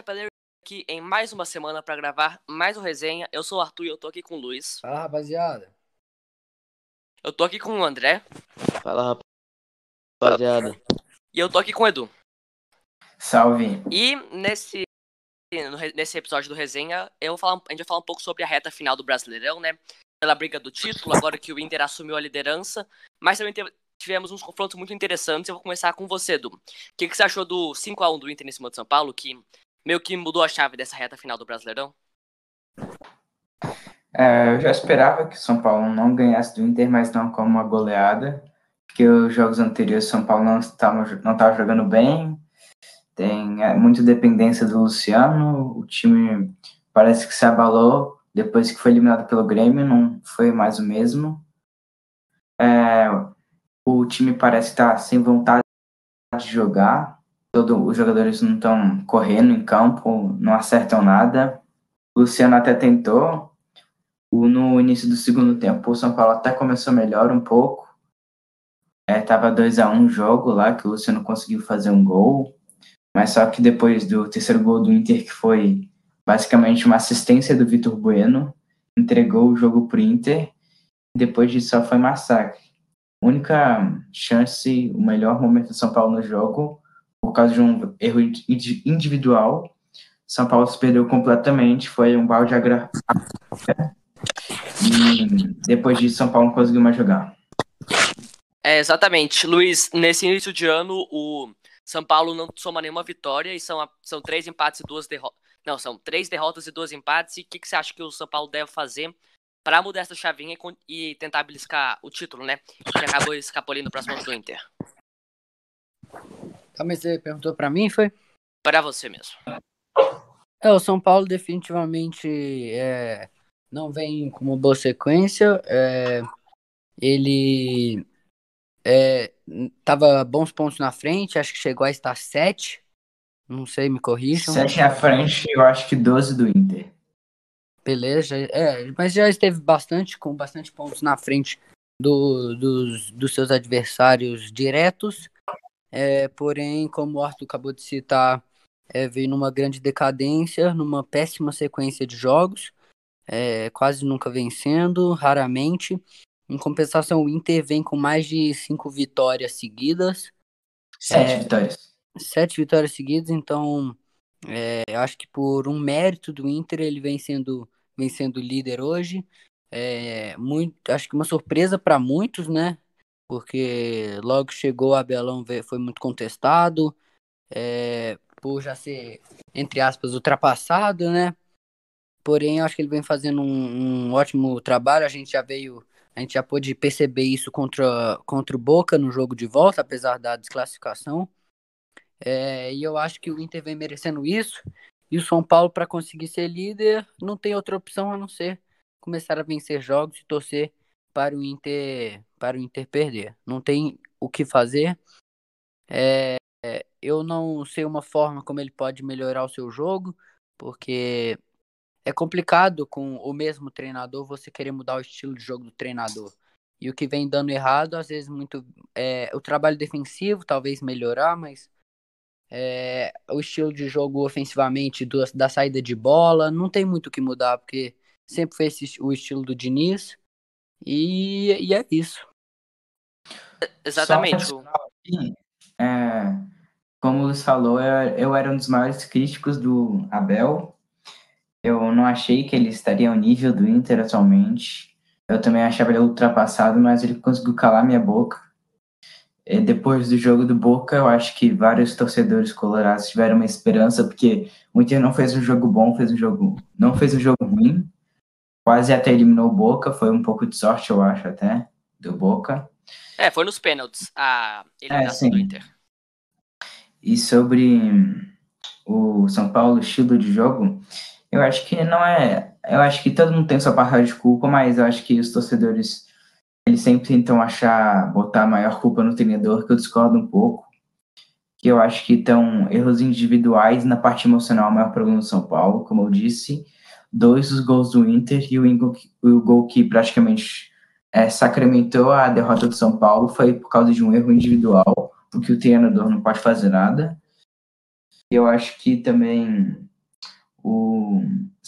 Chapeleiro aqui em mais uma semana para gravar mais um resenha. Eu sou o Arthur e eu tô aqui com o Luiz. Fala, rapaziada. Eu tô aqui com o André. Fala, rapaziada. E eu tô aqui com o Edu. Salve. E nesse, nesse episódio do resenha, eu vou falar, a gente vai falar um pouco sobre a reta final do Brasileirão, né? Pela briga do título, agora que o Inter assumiu a liderança. Mas também tivemos uns confrontos muito interessantes. Eu vou começar com você, Edu. O que, que você achou do 5x1 do Inter em cima de São Paulo, que meio que mudou a chave dessa reta final do Brasileirão? É, eu já esperava que o São Paulo não ganhasse do Inter, mas não como uma goleada, porque os jogos anteriores São Paulo não estava não jogando bem, tem é, muita dependência do Luciano, o time parece que se abalou depois que foi eliminado pelo Grêmio, não foi mais o mesmo. É, o time parece estar sem vontade de jogar, todo, os jogadores não estão correndo em campo, não acertam nada. O Luciano até tentou. No início do segundo tempo, o São Paulo até começou melhor um pouco. É, tava 2 a 1 um jogo lá, que o Luciano conseguiu fazer um gol. Mas só que depois do terceiro gol do Inter, que foi basicamente uma assistência do Vitor Bueno, entregou o jogo pro Inter. Depois disso só foi massacre. Única chance, o melhor momento do São Paulo no jogo por causa de um erro individual. São Paulo se perdeu completamente, foi um balde agra... E depois disso, São Paulo não conseguiu mais jogar. É, exatamente. Luiz, nesse início de ano, o São Paulo não soma nenhuma vitória e são, são três empates e duas derrotas. Não, são três derrotas e duas empates. E o que, que você acha que o São Paulo deve fazer para mudar essa chavinha e, e tentar beliscar o título, né? Que acabou escapolindo para as mãos do Inter. Tá, mas você perguntou para mim, foi? Para você mesmo. É, o São Paulo definitivamente é, não vem com uma boa sequência. É, ele é, tava bons pontos na frente, acho que chegou a estar sete. Não sei, me corrijam. Sete na frente, eu acho que 12 do Inter. Beleza, é, mas já esteve bastante, com bastante pontos na frente do, dos, dos seus adversários diretos. É, porém, como o Arthur acabou de citar, é, veio numa grande decadência, numa péssima sequência de jogos, é, quase nunca vencendo, raramente. Em compensação, o Inter vem com mais de cinco vitórias seguidas. Sete é, vitórias. Sete vitórias seguidas, então é, acho que por um mérito do Inter ele vem sendo, vem sendo líder hoje. É, muito, acho que uma surpresa para muitos, né? Porque logo chegou o Abelão foi muito contestado, é, por já ser, entre aspas, ultrapassado, né? Porém, acho que ele vem fazendo um, um, ótimo trabalho. A gente já veio, a gente já pôde perceber isso contra, contra o Boca no jogo de volta, apesar da desclassificação. É, e eu acho que o Inter vem merecendo isso. E o São Paulo, para conseguir ser líder, não tem outra opção a não ser começar a vencer jogos e torcer para o Inter para o Inter perder. Não tem o que fazer. É, eu não sei uma forma como ele pode melhorar o seu jogo, porque é complicado com o mesmo treinador você querer mudar o estilo de jogo do treinador. E o que vem dando errado, às vezes, muito. É, o trabalho defensivo, talvez melhorar, mas é, o estilo de jogo ofensivamente do, da saída de bola, não tem muito o que mudar, porque sempre foi esse, o estilo do Diniz. E, e é isso. Exatamente. é, como o Luiz falou, eu, eu era um dos maiores críticos do Abel. Eu não achei que ele estaria ao nível do Inter atualmente. Eu também achava ele ultrapassado, mas ele conseguiu calar minha boca. E depois do jogo do Boca, eu acho que vários torcedores colorados tiveram uma esperança, porque o Inter não fez um jogo bom, fez um jogo, não fez um jogo ruim. Quase até eliminou o Boca, foi um pouco de sorte, eu acho, até, do Boca. É, foi nos pênaltis a eliminação é, do Inter. E sobre o São Paulo, estilo de jogo, eu acho que não é. Eu acho que todo mundo tem sua parte de culpa, mas eu acho que os torcedores eles sempre tentam achar, botar a maior culpa no treinador, que eu discordo um pouco. Que eu acho que estão erros individuais na parte emocional, o maior problema do São Paulo, como eu disse. Dois dos gols do Inter e o, o gol que praticamente é, sacramentou a derrota do São Paulo foi por causa de um erro individual, porque o treinador não pode fazer nada. Eu acho que também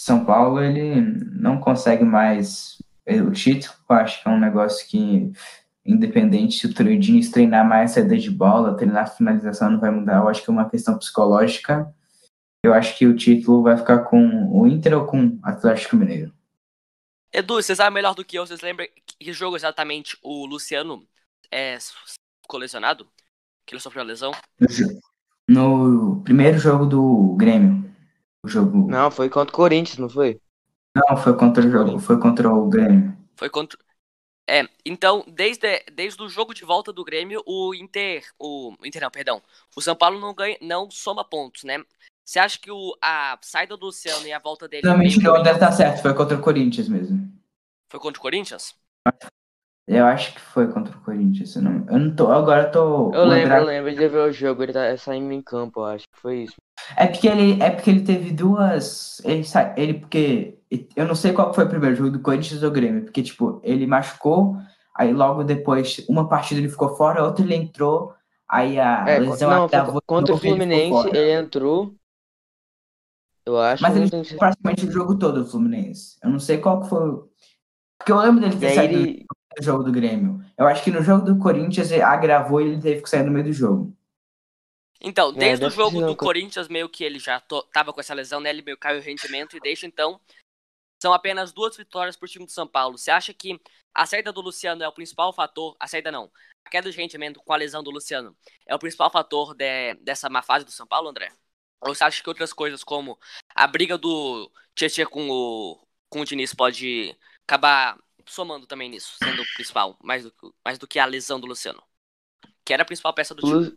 São Paulo, ele não consegue mais o título, eu acho que é um negócio que, independente se o Diniz treinar mais saída de bola, treinar finalização não vai mudar, eu acho que é uma questão psicológica. Eu acho que o título vai ficar com o Inter ou com o Atlético Mineiro. Edu, você sabe melhor do que eu, vocês lembram que jogo exatamente o Luciano é colecionado? Que ele sofreu a lesão? No primeiro jogo do Grêmio. O jogo. Não, foi contra o Corinthians, não foi? Não, foi contra o jogo, foi contra o Grêmio. Foi contra. É, então, desde, desde o jogo de volta do Grêmio, o Inter. O Inter não, perdão. O São Paulo não ganha, não soma pontos, né? Você acha que o, a saída do Luciano e a volta dele. Não, mentira, deve estar certo, foi contra o Corinthians mesmo. Foi contra o Corinthians? Eu acho que foi contra o Corinthians. Eu não, eu não tô. Agora eu tô. Eu lembro, eu lembro de ver o jogo, ele tá saindo em campo, eu acho que foi isso. É porque ele, é porque ele teve duas. Ele, ele porque. Eu não sei qual foi o primeiro jogo do Corinthians ou Grêmio, porque, tipo, ele machucou, aí logo depois, uma partida ele ficou fora, outra ele entrou, aí a é, lesão não, acabou. Contra o Fluminense, ele, ele, entrou. Eu acho. Mas ele tem... praticamente o jogo todo, o Fluminense. Eu não sei qual que foi. Porque eu lembro dele ter saído ele... do jogo do Grêmio. Eu acho que no jogo do Corinthians ele agravou e ele teve que sair no meio do jogo. Então, é, desde é, o jogo do Corinthians, meio que ele já to... tava com essa lesão, né? Ele meio caiu o rendimento e desde então são apenas duas vitórias pro time do São Paulo. Você acha que a saída do Luciano é o principal fator? A saída não. A queda de rendimento com a lesão do Luciano é o principal fator de... dessa má fase do São Paulo, André? Ou você acha que outras coisas, como a briga do Tietchan com o, com o Diniz, pode acabar somando também nisso, sendo o principal, mais do, que, mais do que a lesão do Luciano? Que era a principal peça do time.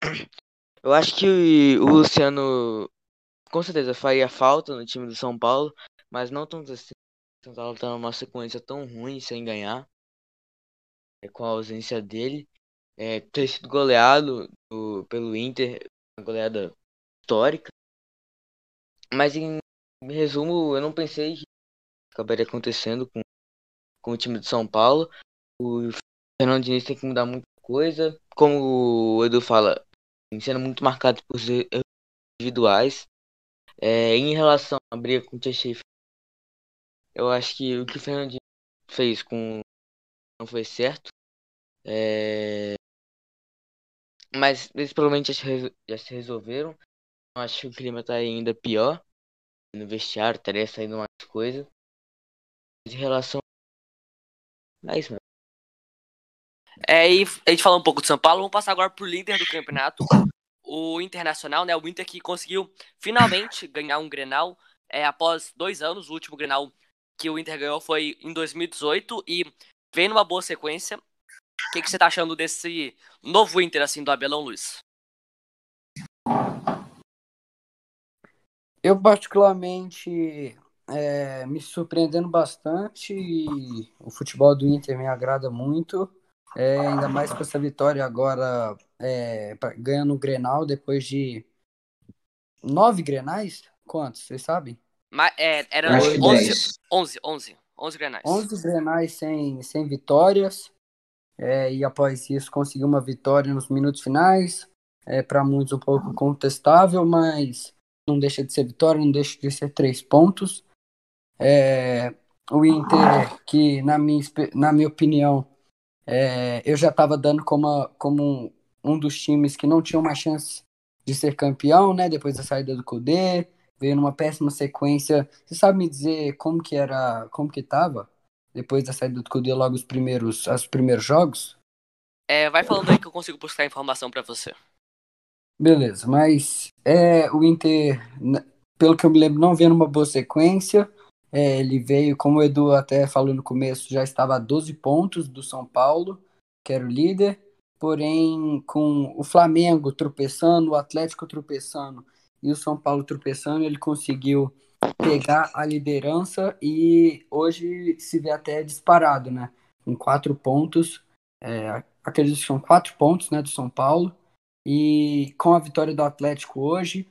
Eu acho que o Luciano com certeza faria falta no time do São Paulo, mas não tanto assim. O São Paulo tá numa sequência tão ruim sem ganhar. É, com a ausência dele. É, ter sido goleado do, pelo Inter goleada histórica. Mas em resumo, eu não pensei que acabaria acontecendo com, com o time de São Paulo. O Fernando Diniz tem que mudar muita coisa. Como o Edu fala, sendo muito marcado por erros individuais. É, em relação à briga com o Tia eu acho que o que o Fernando Diniz fez com não foi certo. É, mas eles provavelmente já se, resolveram. Eu acho que o clima tá ainda pior. No vestiário estaria saindo mais coisa. Em relação a isso, mano. É, e a gente falou um pouco de São Paulo, vamos passar agora pro líder do campeonato, o Internacional, né? O Inter que conseguiu finalmente ganhar um Grenal é, após dois anos. O último Grenal que o Inter ganhou foi em 2018 e vem numa boa sequência. O que, que você tá achando desse novo Inter, assim, do Abelão, Luiz? Eu, particularmente, é, me surpreendendo bastante e o futebol do Inter me agrada muito. É, ainda mais com essa vitória agora, é, ganhando o Grenal depois de nove Grenais? Quantos, vocês sabem? Mas, é, era 11, 11, 11, 11 Grenais. 11 Grenais sem, sem vitórias. É, e após isso conseguiu uma vitória nos minutos finais. É, Para muitos um pouco contestável, mas não deixa de ser vitória, não deixa de ser três pontos. É, o Inter, que na minha, na minha opinião, é, eu já estava dando como, como um, um, dos times que não tinha uma chance de ser campeão, né? Depois da saída do Kudê, veio numa péssima sequência. Você sabe me dizer como que era, como que tava? Depois da saída do Kudê, logo os primeiros, os primeiros jogos? É, vai falando aí que eu consigo buscar informação para você. Beleza, mas é, o Inter, pelo que eu me lembro, não vendo uma boa sequência. É, ele veio, como o Edu até falou no começo, já estava a 12 pontos do São Paulo, que era o líder. Porém, com o Flamengo tropeçando, o Atlético tropeçando e o São Paulo tropeçando, ele conseguiu pegar a liderança e hoje se vê até disparado, né? Com quatro pontos, é, acredito que são quatro pontos, né, do São Paulo. E com a vitória do Atlético hoje,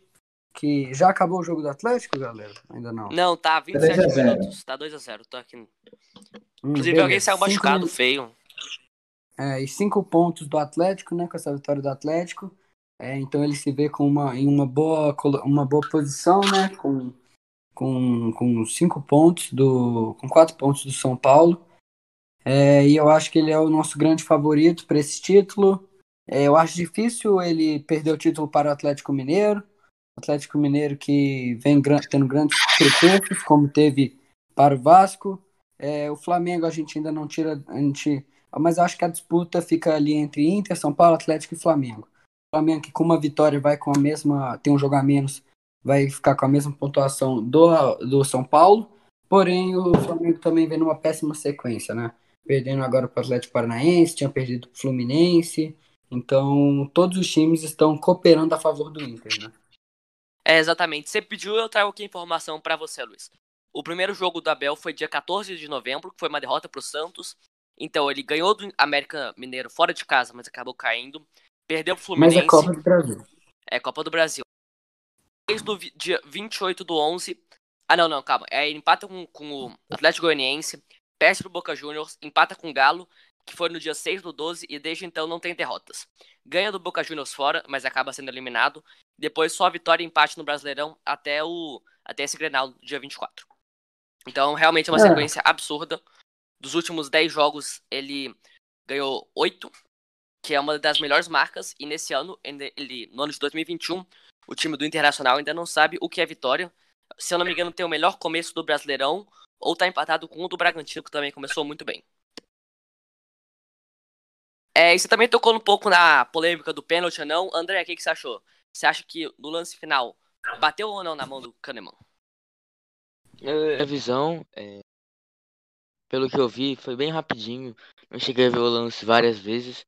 que já acabou o jogo do Atlético, galera? Ainda não. Não, tá 27 minutos, tá 2 a 0 tô aqui. Hum, Inclusive beleza. alguém saiu machucado, cinco... feio. É, e cinco pontos do Atlético, né, com essa vitória do Atlético. É, então ele se vê com uma, em uma boa, uma boa posição, né, com com, com cinco pontos do. com quatro pontos do São Paulo. É, e eu acho que ele é o nosso grande favorito para esse título. É, eu acho difícil ele perder o título para o Atlético Mineiro. Atlético Mineiro que vem tendo grandes tropeços, como teve para o Vasco. É, o Flamengo a gente ainda não tira. A gente, mas acho que a disputa fica ali entre Inter, São Paulo, Atlético e Flamengo. O Flamengo que com uma vitória vai com a mesma. tem um jogo a menos, vai ficar com a mesma pontuação do, do São Paulo. Porém, o Flamengo também vem numa péssima sequência, né? Perdendo agora para o Atlético Paranaense, tinha perdido para o Fluminense. Então, todos os times estão cooperando a favor do Inter, né? É, exatamente. Você pediu, eu trago aqui informação para você, Luiz. O primeiro jogo do Abel foi dia 14 de novembro, que foi uma derrota para o Santos. Então, ele ganhou do América Mineiro fora de casa, mas acabou caindo. Perdeu o Fluminense. Mas é Copa do Brasil. É Copa do Brasil. Desde o dia 28 do 11. Ah, não, não, calma. É, empata com, com o Atlético Goianiense, perde pro Boca Juniors, empata com o Galo, que foi no dia 6 do 12, e desde então não tem derrotas. Ganha do Boca Juniors fora, mas acaba sendo eliminado. Depois só vitória e empate no Brasileirão até, o, até esse Grenal, dia 24. Então, realmente é uma é. sequência absurda. Dos últimos 10 jogos, ele ganhou 8, que é uma das melhores marcas. E nesse ano, ele, no ano de 2021, o time do Internacional ainda não sabe o que é vitória. Se eu não me engano, tem o melhor começo do Brasileirão, ou tá empatado com o do Bragantino, que também começou muito bem. É, e você também tocou um pouco na polêmica do pênalti ou não. André, o que, que você achou? Você acha que no lance final bateu ou não na mão do Kahneman? A visão, é... pelo que eu vi, foi bem rapidinho. Não cheguei a ver o lance várias vezes.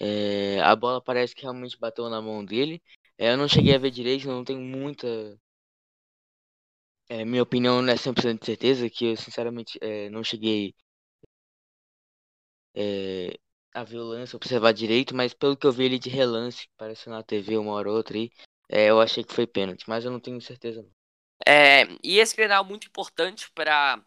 É, a bola parece que realmente bateu na mão dele. É, eu não cheguei a ver direito, não tenho muita. É, minha opinião não é 100% de certeza, que eu sinceramente é, não cheguei é, a ver o lance, observar direito, mas pelo que eu vi ele de relance, apareceu na TV uma hora ou outra aí, é, eu achei que foi pênalti, mas eu não tenho certeza não. É, e esse é muito importante para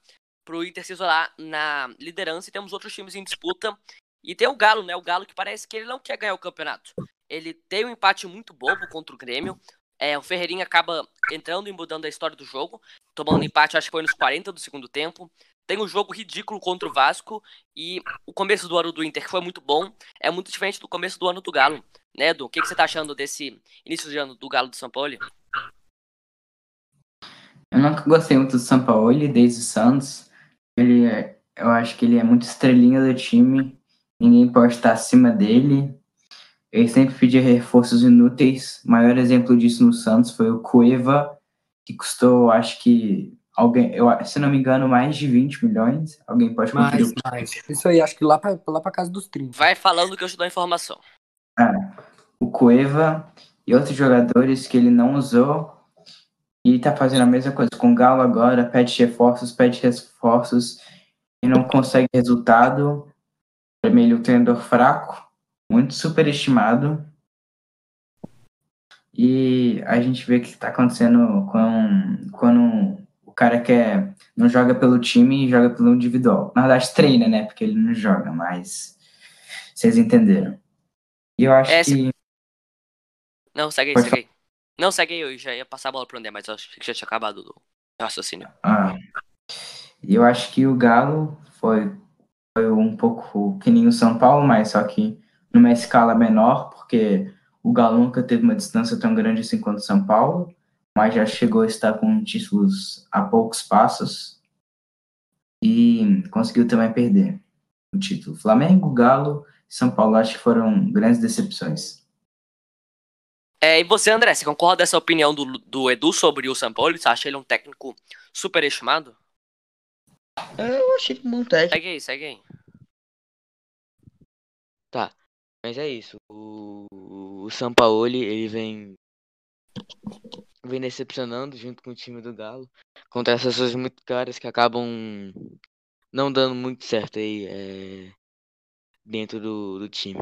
o Inter se isolar na liderança e temos outros times em disputa e tem o Galo, né? O Galo que parece que ele não quer ganhar o campeonato. Ele tem um empate muito bobo contra o Grêmio. É, o Ferreirinha acaba entrando e mudando a história do jogo, tomando empate, acho que foi nos 40 do segundo tempo. Tem um jogo ridículo contra o Vasco e o começo do ano do Inter, que foi muito bom, é muito diferente do começo do ano do Galo. Né, Edu? O que, que você tá achando desse início de ano do Galo do São Paulo? Eu nunca gostei muito do São Paulo desde o Santos. Ele é, eu acho que ele é muito estrelinha do time ninguém pode estar acima dele. Ele sempre pedia reforços inúteis. O maior exemplo disso no Santos foi o Cueva, que custou, acho que, alguém, eu, se não me engano, mais de 20 milhões. Alguém pode conferir? Mais, mais. Isso aí, acho que lá para lá pra casa dos 30. Vai falando que eu te dou a informação. Ah, o Cueva e outros jogadores que ele não usou e tá fazendo a mesma coisa com o Galo agora, pede reforços, pede reforços e não consegue resultado ele é um treinador fraco, muito superestimado. E a gente vê o que está acontecendo com, quando o cara quer não joga pelo time e joga pelo individual. Na verdade, treina, né? Porque ele não joga, mas vocês entenderam. E eu acho é, que. Não, segue aí, Pode segue aí. Não, segue aí, eu já ia passar a bola pro André, mas eu acho que já tinha acabado o raciocínio. Ah. Eu acho que o Galo foi foi um pouco que nem o São Paulo, mas só que numa escala menor, porque o Galo nunca teve uma distância tão grande assim quanto o São Paulo, mas já chegou a estar com títulos a poucos passos e conseguiu também perder o título. Flamengo, Galo e São Paulo acho que foram grandes decepções. É, e você, André, você concorda com essa opinião do, do Edu sobre o São Paulo? Você acha ele um técnico superestimado? Eu achei que um técnico. Segue aí, segue aí. Tá. Mas é isso. O, o Sampaoli, ele vem. Vem decepcionando junto com o time do Galo. Contra essas muito caras que acabam não dando muito certo aí é, dentro do, do time.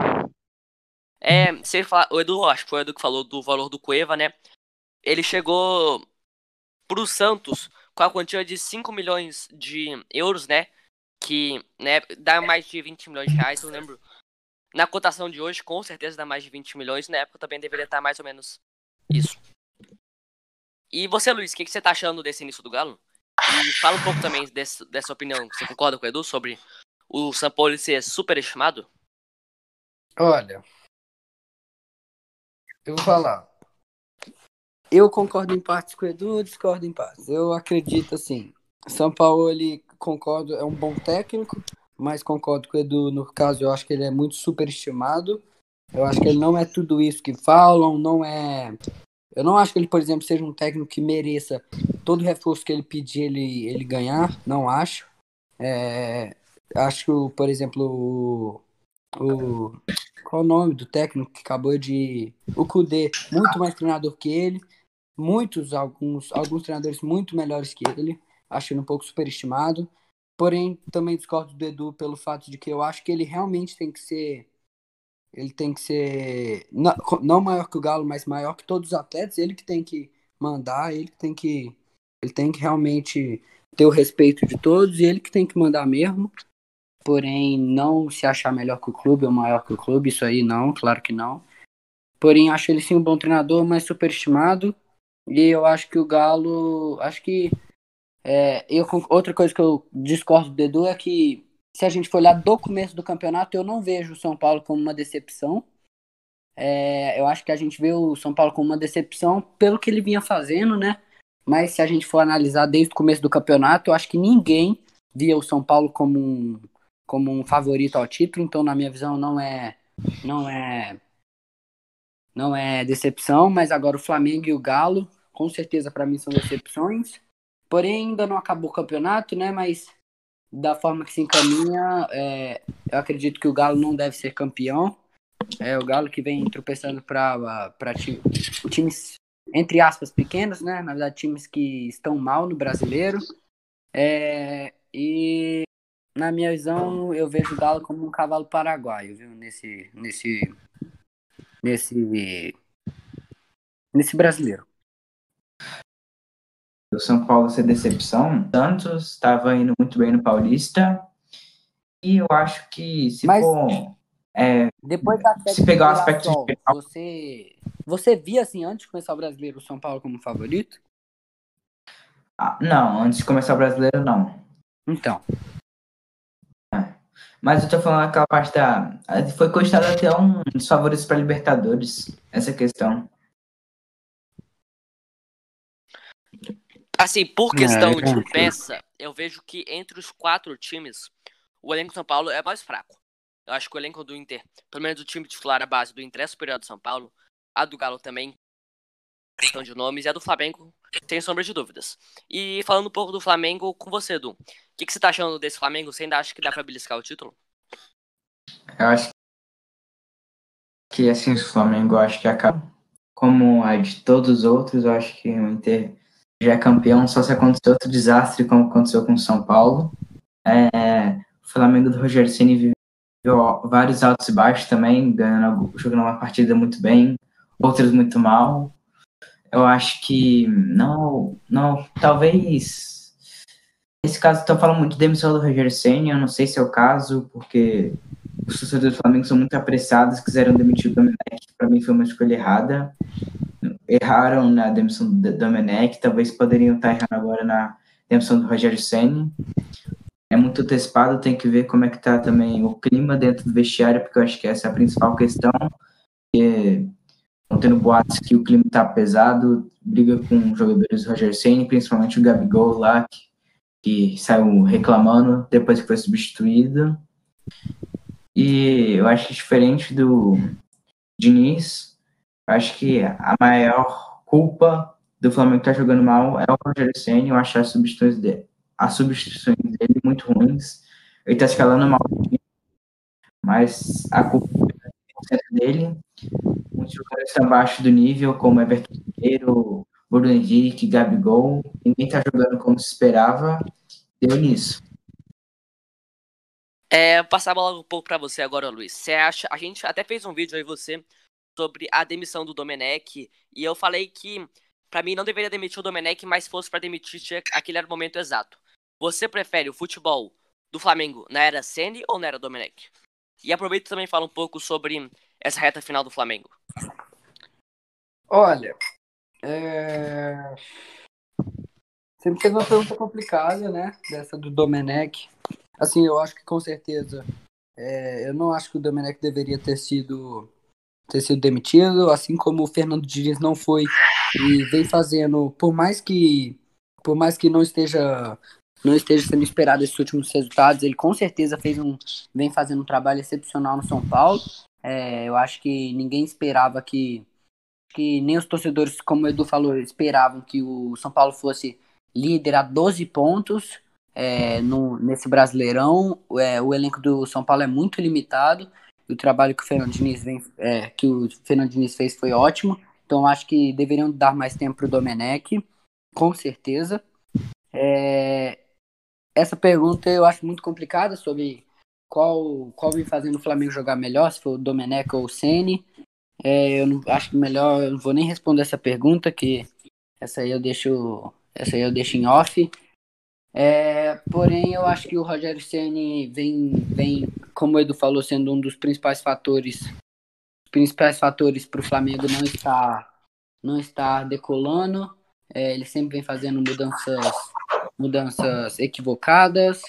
É, você fala, o Edu, acho que foi o Edu que falou do valor do Cueva, né? Ele chegou pro Santos com a quantia de 5 milhões de euros, né? Que né, dá mais de 20 milhões de reais, eu lembro. Na cotação de hoje, com certeza dá mais de 20 milhões. Na época também deveria estar mais ou menos isso. E você, Luiz, o que, que você tá achando desse início do Galo? E fala um pouco também desse, dessa opinião. Você concorda com o Edu sobre o São Paulo ser superestimado? Olha, eu vou falar. Eu concordo em partes com o Edu, discordo em partes. Eu acredito assim. São Paulo, ele concordo, é um bom técnico, mas concordo com o Edu no caso, eu acho que ele é muito superestimado. Eu acho que ele não é tudo isso que falam, não é. Eu não acho que ele, por exemplo, seja um técnico que mereça todo o reforço que ele pedir ele, ele ganhar. Não acho. É, acho, por exemplo, o, o. Qual o nome do técnico que acabou de. O Kudê, muito mais treinador que ele. Muitos, alguns, alguns treinadores muito melhores que ele. Acho ele um pouco superestimado. Porém, também discordo do Edu pelo fato de que eu acho que ele realmente tem que ser. Ele tem que ser. Não, não maior que o Galo, mas maior que todos os atletas. Ele que tem que mandar, ele que tem que. Ele tem que realmente ter o respeito de todos e ele que tem que mandar mesmo. Porém, não se achar melhor que o clube ou maior que o clube, isso aí não, claro que não. Porém, acho ele sim um bom treinador, mas superestimado. E eu acho que o Galo. Acho que é, eu, outra coisa que eu discordo do Edu é que, se a gente for olhar do começo do campeonato, eu não vejo o São Paulo como uma decepção. É, eu acho que a gente vê o São Paulo como uma decepção pelo que ele vinha fazendo, né? Mas se a gente for analisar desde o começo do campeonato, eu acho que ninguém via o São Paulo como um, como um favorito ao título. Então, na minha visão, não é, não é, não é decepção. Mas agora o Flamengo e o Galo, com certeza para mim são decepções. Porém, ainda não acabou o campeonato, né? Mas da forma que se encaminha, é, eu acredito que o Galo não deve ser campeão. É o Galo que vem tropeçando para times, entre aspas, pequenos, né? Na verdade, times que estão mal no brasileiro. É, e na minha visão, eu vejo o Galo como um cavalo paraguaio, viu? Nesse, nesse, nesse, nesse brasileiro o São Paulo ser decepção. Santos estava indo muito bem no Paulista. E eu acho que se Mas, for. É, depois da se pegar o aspecto de... você você via assim antes de começar o brasileiro o São Paulo como favorito? Ah, não, antes de começar o brasileiro não. Então. É. Mas eu tô falando aquela parte da. Foi cogitado até um dos favoritos para Libertadores, essa questão. Assim, por questão é, de peça, eu vejo que entre os quatro times, o elenco do São Paulo é mais fraco. Eu acho que o elenco do Inter, pelo menos o time titular, a base do Inter é superior do São Paulo. A do Galo também, questão de nomes, e a do Flamengo, sem sombra de dúvidas. E falando um pouco do Flamengo com você, Edu. O que, que você tá achando desse Flamengo? Você ainda acha que dá pra beliscar o título? Eu acho que, assim, o Flamengo, eu acho que acaba como a de todos os outros, eu acho que o Inter já é campeão só se acontecer outro desastre como aconteceu com o São Paulo. É, o Flamengo do Rogério Ceni viveu vários altos e baixos também, ganhando, jogando uma partida muito bem, outras muito mal. Eu acho que não, não, talvez nesse caso estou falando muito de demissão do Rogério Ceni, eu não sei se é o caso, porque os torcedores do Flamengo são muito apressados, quiseram demitir o Domenech, para mim foi uma escolha errada erraram na demissão do Domenech, talvez poderiam estar errando agora na demissão do Rogério Senni. É muito antecipado, tem que ver como é que tá também o clima dentro do vestiário, porque eu acho que essa é a principal questão. Estão tendo boatos que o clima está pesado, briga com jogadores do Rogério Senni, principalmente o Gabigol lá, que, que saiu reclamando depois que foi substituído. E eu acho que diferente do Diniz, acho que a maior culpa do Flamengo estar tá jogando mal é o Rogério Senna. Eu acho as substituições dele, as substituições dele muito ruins. Ele está escalando mal, mas a culpa é dele. Muitos jogadores estão abaixo do nível, como Everton Ribeiro, Bruno Henrique, Gabigol. Ninguém está jogando como se esperava. Deu nisso. É, passar logo um pouco para você agora, Luiz. Você acha? A gente até fez um vídeo aí você sobre a demissão do Domenech. E eu falei que, para mim, não deveria demitir o Domenech, mas se fosse para demitir, aquele era o momento exato. Você prefere o futebol do Flamengo na era Ceni ou na era Domenech? E aproveita também fala um pouco sobre essa reta final do Flamengo. Olha, É... Sempre teve uma pergunta complicada, né? Dessa do Domenech. Assim, eu acho que com certeza. É, eu não acho que o Domenech deveria ter sido ter sido demitido, assim como o Fernando Diniz não foi e vem fazendo, por mais que por mais que não esteja não esteja sendo esperado esses últimos resultados, ele com certeza fez um vem fazendo um trabalho excepcional no São Paulo. É, eu acho que ninguém esperava que que nem os torcedores, como o Edu falou, esperavam que o São Paulo fosse líder a 12 pontos é, no, nesse Brasileirão. É, o elenco do São Paulo é muito limitado. O trabalho que o Fernando Diniz, vem, é, que o Fernando Diniz fez foi ótimo. Então acho que deveriam dar mais tempo para o Domenech, com certeza. É, essa pergunta eu acho muito complicada sobre qual, qual vem fazendo o Flamengo jogar melhor, se for o Domenech ou o Ceni. É, eu não, acho que melhor, eu não vou nem responder essa pergunta, que essa aí eu deixo, essa aí eu deixo em off. É, porém, eu acho que o Rogério Ceni vem, vem, como o Edu falou, sendo um dos principais fatores, principais fatores para o Flamengo não estar, não estar decolando. É, ele sempre vem fazendo mudanças, mudanças equivocadas.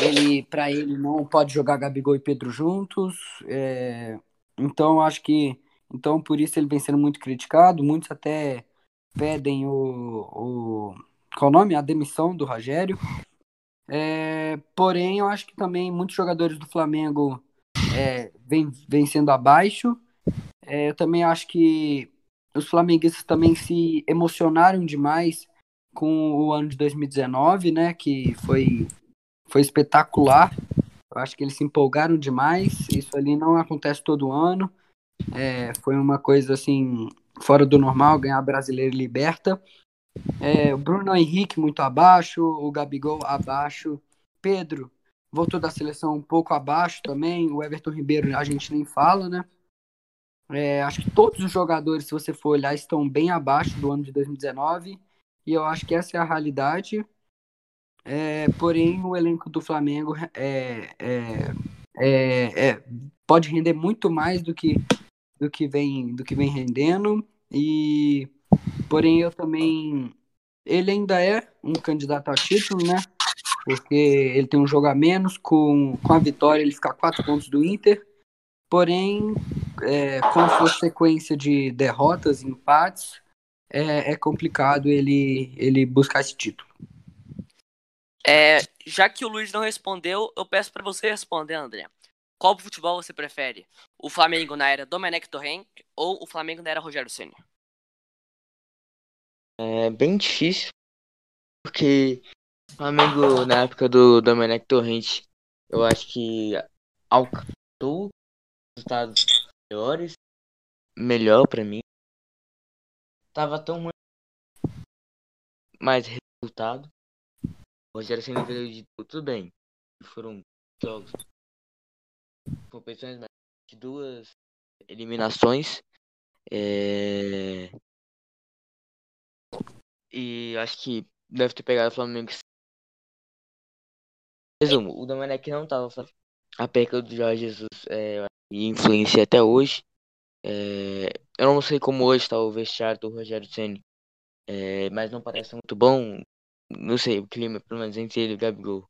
Ele, para ele, não pode jogar Gabigol e Pedro juntos. É, então, acho que, então por isso ele vem sendo muito criticado. Muitos até pedem o, o qual o nome? A demissão do Rogério. É, porém, eu acho que também muitos jogadores do Flamengo é, vêm, vem sendo abaixo. É, eu também acho que os flamenguistas também se emocionaram demais com o ano de 2019, né? Que foi, foi espetacular. Eu acho que eles se empolgaram demais. Isso ali não acontece todo ano. É, foi uma coisa assim fora do normal ganhar brasileiro liberta. É, o Bruno Henrique muito abaixo, o Gabigol abaixo, Pedro voltou da seleção um pouco abaixo também, o Everton Ribeiro a gente nem fala, né? É, acho que todos os jogadores, se você for olhar, estão bem abaixo do ano de 2019 e eu acho que essa é a realidade. É, porém, o elenco do Flamengo é, é, é, é pode render muito mais do que do que vem do que vem rendendo e Porém, eu também. Ele ainda é um candidato a título, né? Porque ele tem um jogo a menos. Com, com a vitória, ele fica a quatro pontos do Inter. Porém, é, com sua sequência de derrotas e empates, é, é complicado ele, ele buscar esse título. É, já que o Luiz não respondeu, eu peço para você responder, André. Qual futebol você prefere? O Flamengo na era Domenech Torrent ou o Flamengo na era Rogério Ceni? É bem difícil, porque o Flamengo, na época do Domenech Torrente, eu acho que alcançou resultados melhores, melhor para mim. Tava tão ruim, mais resultado. O Rogério Senna veio de tudo bem. Foram jogos, competições de duas eliminações. É... E acho que deve ter pegado o Flamengo. Resumo, o Domenech não tava a perca do Jorge Jesus é, influencia até hoje. É, eu não sei como hoje está o vestiário do Rogério Ceni, é, mas não parece muito bom. Não sei, o clima, pelo menos entre ele e o Gabigol,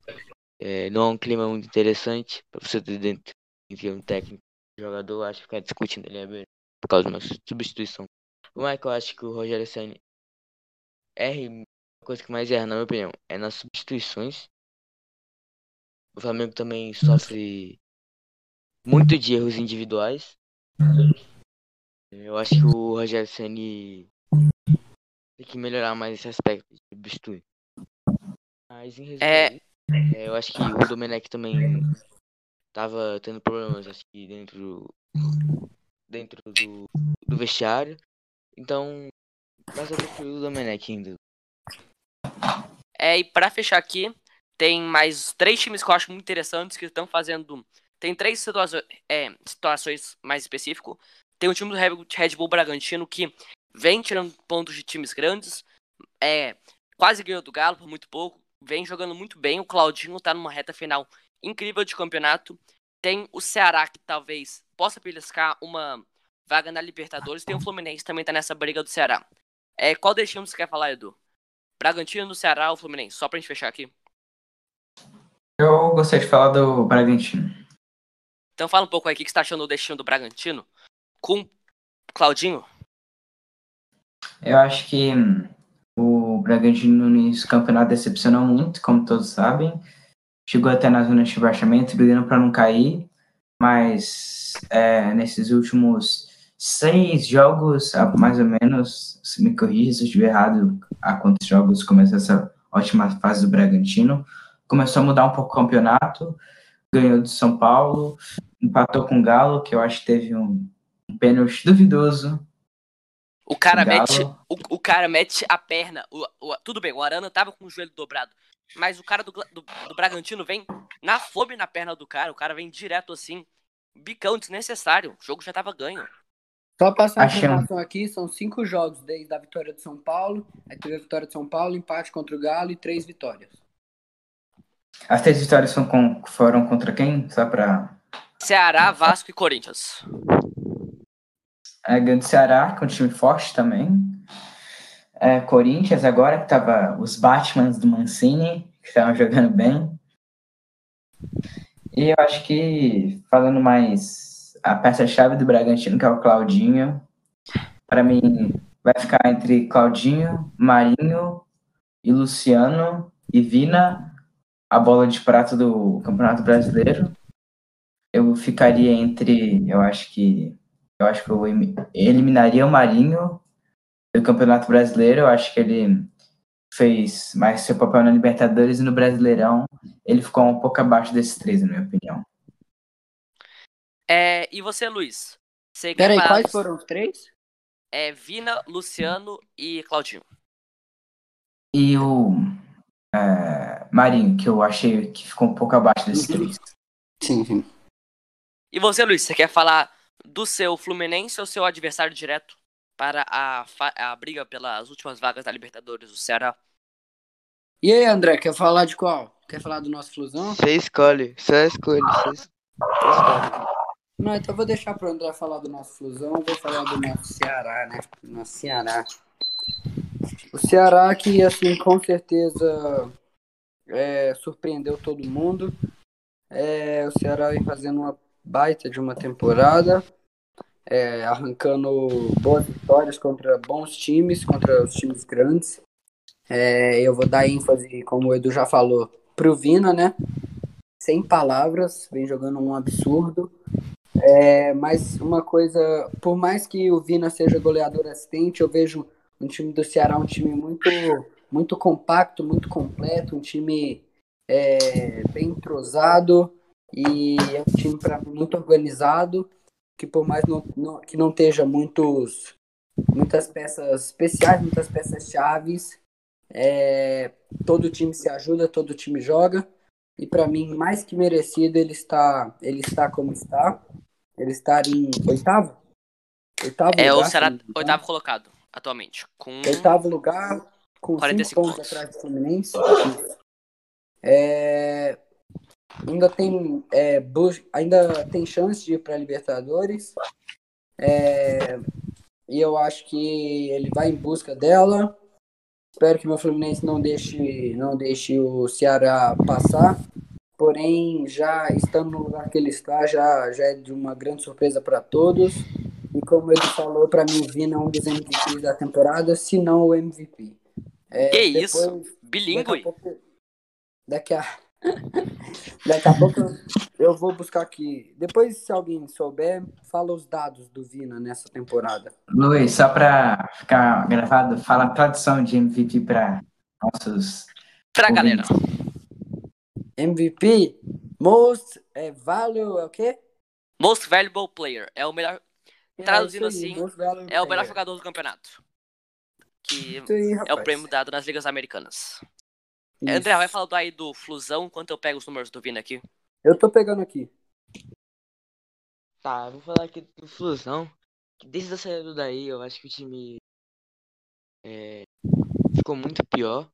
é, não é um clima muito interessante para você ter dentro de um técnico, jogador, acho que ficar discutindo ele é por causa de uma substituição. Como é que eu acho que o Rogério Ceni R, a coisa que mais erra, na minha opinião, é nas substituições. O Flamengo também sofre muito de erros individuais. Eu acho que o Rogério Ceni tem que melhorar mais esse aspecto de substituir. Mas em resumo, é... é... eu acho que o Domenech também tava tendo problemas acho que dentro dentro do, do vestiário. Então mas eu prefiro o Domenech ainda. É, e pra fechar aqui, tem mais três times que eu acho muito interessantes que estão fazendo. Tem três situações, é, situações mais específicas. Tem o time do Red Bull Bragantino que vem tirando pontos de times grandes. É, quase ganhou do Galo por muito pouco. Vem jogando muito bem. O Claudinho tá numa reta final incrível de campeonato. Tem o Ceará que talvez possa beliscar uma vaga na Libertadores. Tem o Fluminense também tá nessa briga do Ceará. É, qual destino você quer falar, Edu? Bragantino, Ceará ou Fluminense? Só pra gente fechar aqui. Eu gostaria de falar do Bragantino. Então fala um pouco aí o que que você tá achando do destino do Bragantino com Claudinho. Eu acho que hum, o Bragantino nesse campeonato decepcionou muito, como todos sabem. Chegou até na zona de rebaixamento, brigando para não cair, mas é, nesses últimos seis jogos, a- mais ou menos, se me corrija se eu estiver errado, há quantos jogos começa essa ótima fase do Bragantino, começou a mudar um pouco o campeonato, ganhou do São Paulo, empatou com o Galo, que eu acho que teve um, um pênalti duvidoso. O cara mete, o, o cara mete a perna. O, o- tudo bem, o Arana tava com o joelho dobrado. Mas o cara do, do, do Bragantino vem na fome na perna do cara. O cara vem direto assim. Bicão desnecessário. O jogo já tava ganho. Só passar a informação aqui, são cinco jogos desde a vitória de São Paulo. Aí teve a vitória de São Paulo, empate contra o Galo e três vitórias. As três vitórias são com- foram contra quem? Só para Ceará, Vasco e Corinthians. É, ganhou do Ceará, que é um time forte também. É, Corinthians agora, que tava os Batmans do Mancini, que estavam jogando bem. E eu acho que, falando mais, a peça-chave do Bragantino, que é o Claudinho, para mim vai ficar entre Claudinho, Marinho e Luciano e Vina, a bola de prata do Campeonato Brasileiro. Eu ficaria entre, eu acho que eu acho que eu elim- eliminaria o Marinho do Campeonato Brasileiro. Eu acho que ele fez mais seu papel na Libertadores e no Brasileirão. Ele ficou um pouco abaixo desses três, na minha opinião. É, e você, Luiz? Você quer Peraí, quais foram os três? É Vina, Luciano e Claudinho. E o é, Marinho, que eu achei que ficou um pouco abaixo desses Uhum. três. Sim, sim. E você, Luiz, você quer falar do seu Fluminense ou seu adversário direto para a, a briga pelas últimas vagas da Libertadores, o Ceará? E aí, André, quer falar de qual? Quer falar do nosso Flusão? Você escolhe, escolhe. Você es- você escolhe. Não, então vou deixar pro André falar do nosso Flusão, vou falar do nosso Ceará, né? Nosso Ceará. O Ceará que, assim, com certeza é, surpreendeu todo mundo. É, o Ceará vem fazendo uma baita de uma temporada, é, arrancando boas vitórias contra bons times, contra os times grandes. É, eu vou dar ênfase, como o Edu já falou, pro Vina, né? Sem palavras, vem jogando um absurdo. É, mas uma coisa, por mais que o Vina seja goleador assistente, eu vejo um time do Ceará um time muito, muito compacto, muito completo, um time é, bem entrosado e é um time pra, muito organizado, que por mais não, não- que não esteja muitos, muitas peças especiais, muitas peças chaves, é, todo time se ajuda, todo time joga. E para mim, mais que merecido, ele está, ele está como está. Ele está em oitavo? Oitavo É o lugar, Ceará me engano. oitavo colocado, atualmente. Com Oitavo lugar, com 45 cinco pontos pontos. atrás do Fluminense. É, ainda tem é, ainda tem chance de ir para Libertadores. É, e eu acho que ele vai em busca dela. Espero que meu Fluminense não deixe, não deixe o Ceará passar. Porém, já estando no lugar que ele está, já, já é de uma grande surpresa para todos. E como ele falou, para mim, o Vina é um dos MVPs da temporada, se não o MVP. É, Que depois- isso? Bilíngue. Daqui a. Daqui a pouco eu- vou buscar aqui. Depois, se alguém souber, fala os dados do Vina nessa temporada. Luiz, só para ficar gravado, fala a tradução de MVP para nossos. Pra galera. MVP, Most é, Value, é o quê? Most Valuable Player. É o melhor, Traduzindo É aí, assim, é o melhor Player. jogador do campeonato. Que aí, é o prêmio dado nas ligas americanas. Isso. André, vai falando aí do Flusão, enquanto eu pego os números do Vina aqui. Eu tô pegando aqui. Tá, eu vou falar aqui do Flusão. Desde a saída daí, eu acho que o time é, ficou muito pior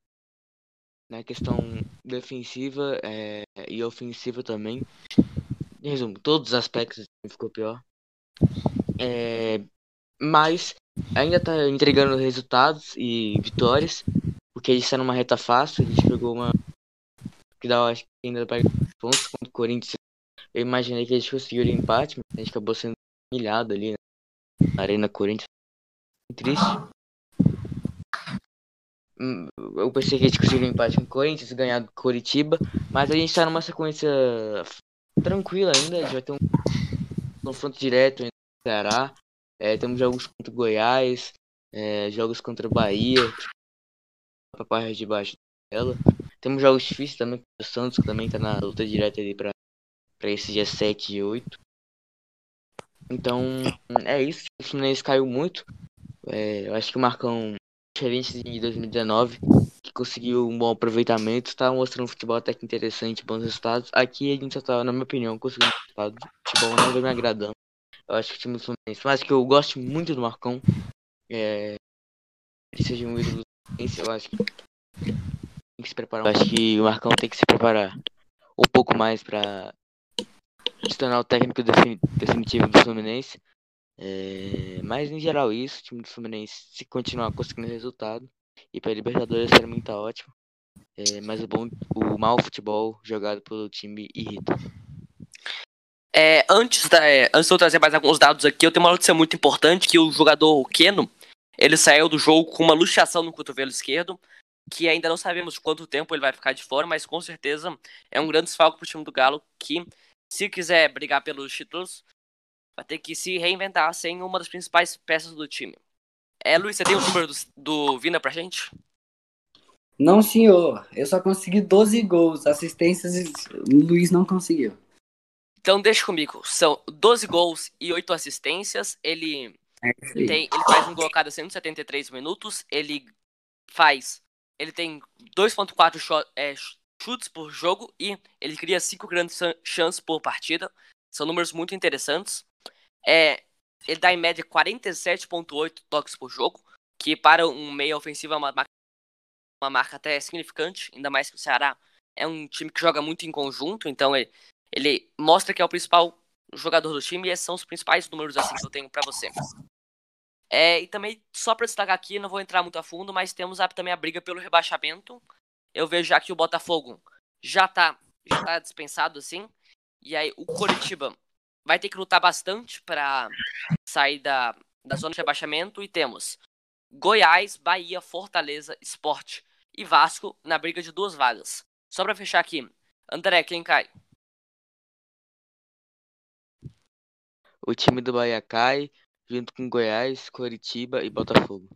na questão defensiva é, e ofensiva também. Em resumo, todos os aspectos time ficou pior. É, mas ainda tá entregando resultados e vitórias, porque a gente tá numa reta fácil, a gente pegou uma que dá, acho que ainda para pontos contra o Corinthians. Eu imaginei que a gente o empate, mas a gente acabou sendo humilhado ali né? na Arena Corinthians. Triste. Eu pensei que a gente conseguiu um empate com o Corinthians, ganhar do Coritiba, mas a gente tá numa sequência tranquila ainda, a gente vai ter um confronto direto o Ceará, é, temos jogos contra o Goiás, é, jogos contra o Bahia, pra parte de baixo dela. Temos jogos difíceis também o Santos, que também tá na luta direta ali pra, pra esse dia 7 e 8. Então, é isso. O Fluminense caiu muito. É, eu acho que o Marcão, diferente de 2019, que conseguiu um bom aproveitamento, tá mostrando um futebol até que interessante, bons resultados. Aqui a gente só tá, na minha opinião, conseguindo resultados. Futebol não vem me agradando. Eu acho que o time do Fluminense, mas que eu gosto muito do Marcão, é, ele seja um ídolo do Fluminense, eu acho que tem que se preparar. Eu acho que o Marcão tem que se preparar um pouco mais para se tornar o técnico definitivo do Fluminense. É, mas em geral isso, o time do Fluminense se continuar conseguindo resultado e para Libertadores para mim tá ótimo. É, mas o bom, o mau futebol jogado pelo time irrita. É, antes, da, é, antes de eu trazer mais alguns dados aqui, eu tenho uma notícia muito importante que o jogador Keno, ele saiu do jogo com uma luxação no cotovelo esquerdo, que ainda não sabemos quanto tempo ele vai ficar de fora, mas com certeza é um grande desfalque para o time do Galo, que se quiser brigar pelos títulos, vai ter que se reinventar sem uma das principais peças do time. É, Luiz, você tem o número do, do Vina pra gente? Não, senhor. Eu só consegui 12 gols. Assistências, o Luiz não conseguiu. Então deixa comigo. São 12 gols e 8 assistências. Ele, é tem, ele faz um gol a cada 173 minutos. Ele faz. Ele tem 2.4 é, chutes por jogo e ele cria 5 grandes chances por partida. São números muito interessantes. É, ele dá em média 47.8 toques por jogo, que para um meio ofensivo é uma marca, uma marca até significante, ainda mais que o Ceará é um time que joga muito em conjunto, então ele, ele mostra que é o principal jogador do time e esses são os principais números assim que eu tenho para você. É, e também, só para destacar aqui, não vou entrar muito a fundo, mas temos a, também a briga pelo rebaixamento. Eu vejo já que o Botafogo já tá, já tá dispensado assim. E aí o Coritiba vai ter que lutar bastante para sair da, da zona de rebaixamento. E temos Goiás, Bahia, Fortaleza, Esporte e Vasco na briga de duas vagas. Só para fechar aqui, André, quem cai? O time do Bahia cai, junto com Goiás, Coritiba e Botafogo.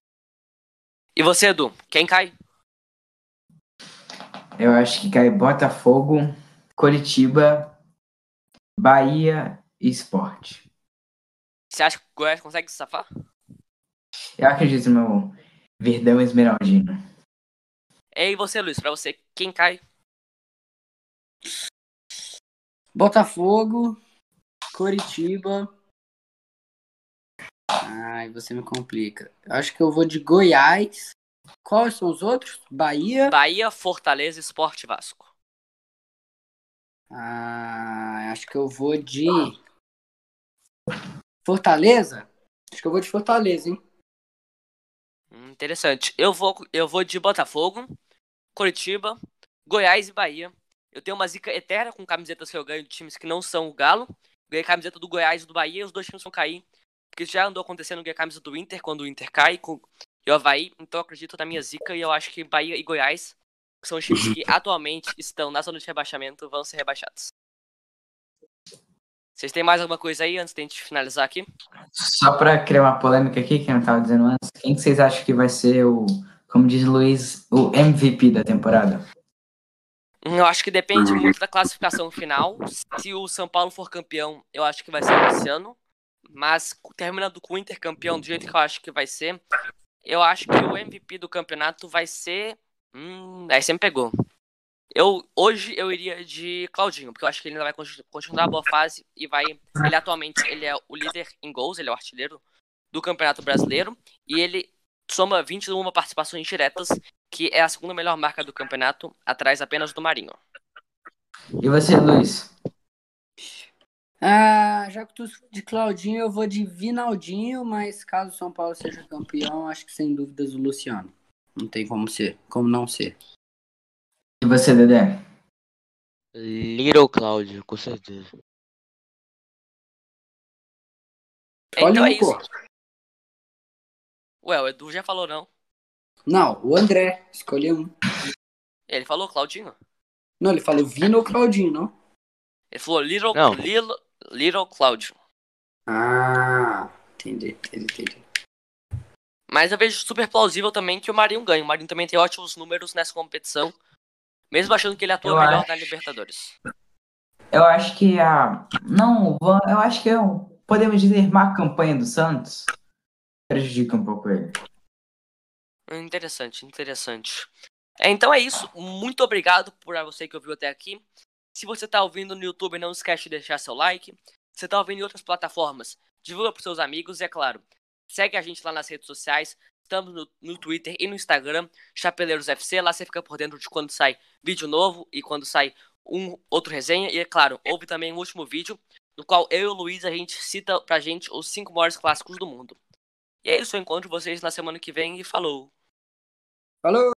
E você, Edu, quem cai? Eu acho que cai Botafogo, Coritiba, Bahia e Esporte. Você acha que o Goiás consegue se safar? Eu acredito no meu Verdão Esmeraldino. E você, Luiz, pra você, quem cai? Botafogo, Coritiba. Ai, você me complica. Acho que eu vou de Goiás. Quais são os outros? Bahia. Bahia, Fortaleza, Esporte Vasco. Ah, acho que eu vou de Fortaleza. Acho que eu vou de Fortaleza, hein? Hum, interessante. Eu vou, eu vou de Botafogo, Curitiba, Goiás e Bahia. Eu tenho uma zica eterna com camisetas que eu ganho de times que não são o Galo. Ganhei camiseta do Goiás e do Bahia e os dois times vão cair. Porque já andou acontecendo ganhar camisa do Inter quando o Inter cai com, e o Havaí. Então eu acredito na minha zica e eu acho que Bahia e Goiás, que são os times que atualmente estão na zona de rebaixamento, vão ser rebaixados. Vocês têm mais alguma coisa aí antes de a gente finalizar aqui? Só para criar uma polêmica aqui, que eu não estava dizendo antes, quem que vocês acham que vai ser o, como diz o Luiz, o MVP da temporada? Eu acho que depende muito da classificação final. Se o São Paulo for campeão, eu acho que vai ser o Luciano. Mas terminando com o Inter campeão do jeito que eu acho que vai ser, eu acho que o MVP do campeonato vai ser. Hum, aí você me pegou. Eu, hoje eu iria de Claudinho, porque eu acho que ele ainda vai continuar a boa fase e vai. Ele atualmente ele é o líder em gols, ele é o artilheiro do Campeonato Brasileiro e ele soma 21 participações diretas, que é a segunda melhor marca do campeonato, atrás apenas do Marinho. E você, Luiz? Ah, já que tu de Claudinho, eu vou de Vinaldinho, mas caso o São Paulo seja campeão, acho que sem dúvidas o Luciano. Não tem como ser, como não ser. E você, Dedé? Little Cláudio, com certeza. Olha Então um é isso. Ué, o Edu já falou não. Não, o André, escolhe um. Ele falou Claudinho. Não, ele falou Vino ou Claudinho, não? Ele falou Little, Não. Little, Little Cláudio. Ah, entendi, entendi, entendi. Mas eu vejo super plausível também que o Marinho ganhe. O Marinho também tem ótimos números nessa competição. Mesmo achando que ele atua Eu melhor acho. na Libertadores. Eu acho que a. Não, eu acho que eu... podemos dizer má campanha do Santos prejudica um pouco ele. Interessante, interessante. É, então é isso. Muito obrigado por você que ouviu até aqui. Se você tá ouvindo no YouTube, não esquece de deixar seu like. Se você tá ouvindo em outras plataformas, divulga pros seus amigos e, é claro, segue a gente lá nas redes sociais. Estamos no, no Twitter e no Instagram, Chapeleiros FC. Lá você fica por dentro de quando sai vídeo novo e quando sai um outro resenha. E, é claro, houve também um último vídeo, no qual eu e o Luiz a gente cita pra gente os cinco maiores clássicos do mundo. E é isso, eu encontro vocês na semana que vem e falou! Falou!